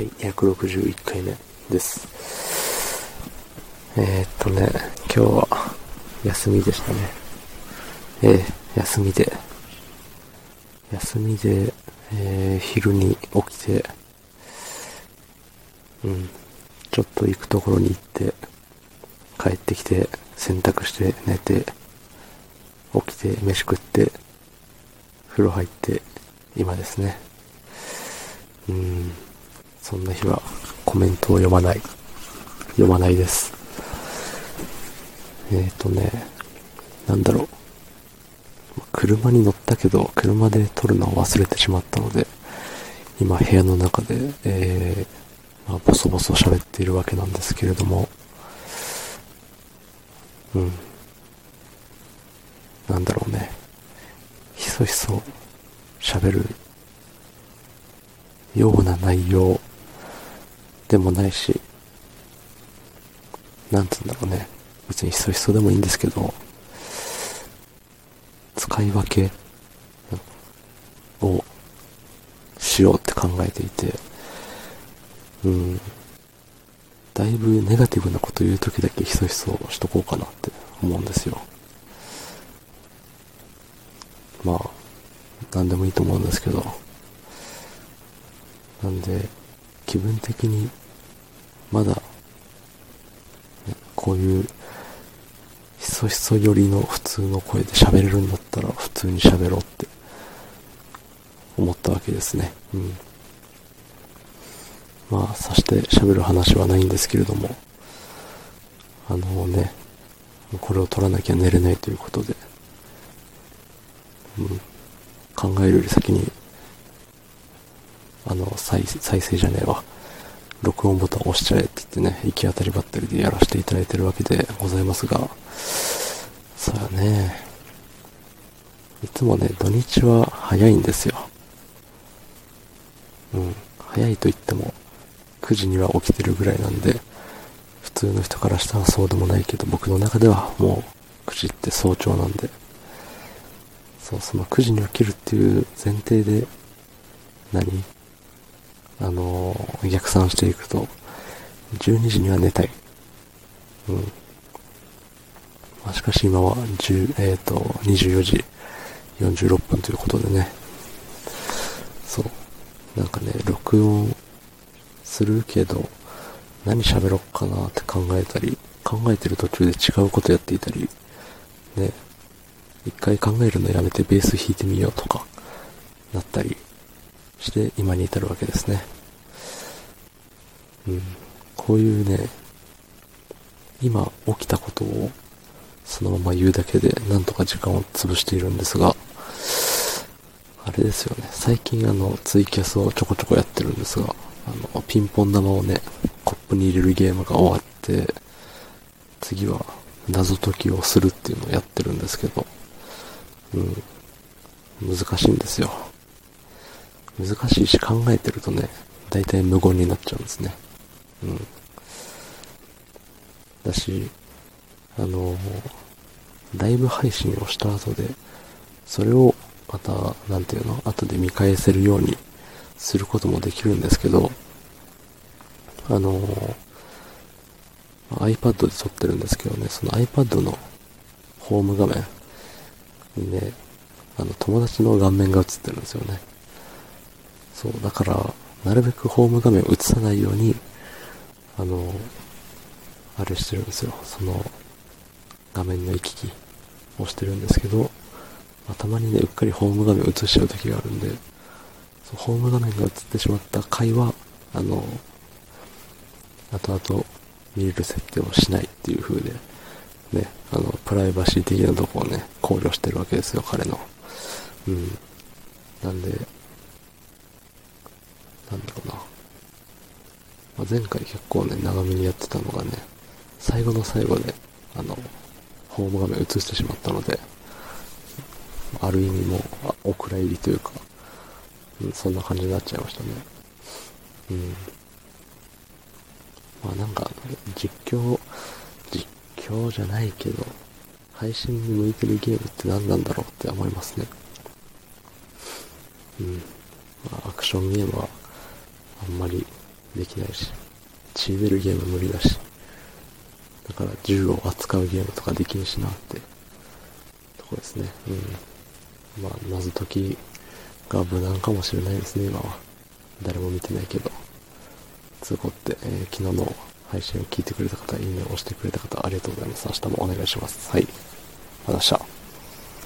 はい、161回目です。えー、っとね、今日は休みでしたね。えー、休みで、休みで、えー、昼に起きて、うん、ちょっと行くところに行って、帰ってきて、洗濯して寝て、起きて飯食って、風呂入って、今ですね。うん、そんな日はコメントを読まない。読まないです。えーとね、なんだろう。車に乗ったけど、車で撮るのを忘れてしまったので、今部屋の中で、えー、まあ、ボソボソ喋っているわけなんですけれども、うん。なんだろうね。ひそひそ喋るような内容でもないし、なんつうんだろうね。別にひそひそでもいいんですけど、使い分けをしようって考えていて、うん。だいぶネガティブなこと言うときだけひそひそしとこうかなって思うんですよ。まあ、なんでもいいと思うんですけど。なんで、気分的に、まだ、こういう、ひそひそ寄りの普通の声で喋れるんだったら普通に喋ろうって思ったわけですね。うん。まあ、さして喋る話はないんですけれども、あのね、これを取らなきゃ寝れないということで、うん、考えるより先に、あの、再再生じゃねえわ。録音ボタン押しちゃえって言ってね、行き当たりばったりでやらせていただいてるわけでございますが、そうやね。いつもね、土日は早いんですよ。うん。早いと言っても、9時には起きてるぐらいなんで、普通の人からしたらそうでもないけど、僕の中ではもう9時って早朝なんで、そう、その9時に起きるっていう前提で、何？あのー逆算していくと、12時には寝たい。うん。まあ、しかし今は10、えっ、と、24時46分ということでね。そう。なんかね、録音するけど、何喋ろっかなって考えたり、考えてる途中で違うことやっていたり、ね、一回考えるのやめてベース弾いてみようとか、なったりして今に至るわけですね。うん。こういうね、今起きたことをそのまま言うだけでなんとか時間を潰しているんですが、あれですよね。最近あの、ツイキャスをちょこちょこやってるんですが、あの、ピンポン玉をね、コップに入れるゲームが終わって、次は謎解きをするっていうのをやってるんですけど、うん、難しいんですよ。難しいし考えてるとね、大体無言になっちゃうんですね。うん。だし、あのライブ配信をした後で、それをまた、なんていうの、後で見返せるようにすることもできるんですけど、あの iPad で撮ってるんですけどね、その iPad のホーム画面にね、あの友達の顔面が映ってるんですよね。そう、だから、なるべくホーム画面を映さないように、あの、あれしてるんですよ。その、画面の行き来をしてるんですけど、まあ、たまにね、うっかりホーム画面を映しちゃう時があるんで、そうホーム画面が映ってしまった回は、あの、後々見れる設定をしないっていう風で、ね、あの、プライバシー的なとこをね、考慮してるわけですよ、彼の。うん。なんで、なんだろうな。まあ、前回結構ね、長めにやってたのがね、最後の最後で、あの、ホーム画面映してしまったので、ある意味もう、お蔵入りというか、うん、そんな感じになっちゃいましたね。うん。まあなんか、実況、実況じゃないけど、配信に向いてるゲームって何なんだろうって思いますね。うん。まあ、アクションゲームは、あんまりできないし、血出るゲーム無理だし、だから銃を扱うゲームとかできんしなってとこですね。うん。まあ、謎解きが無難かもしれないですね、今は。誰も見てないけど。通行って、えー、昨日の配信を聞いてくれた方、いいねを押してくれた方、ありがとうございます。明日もお願いします。はい。また明日。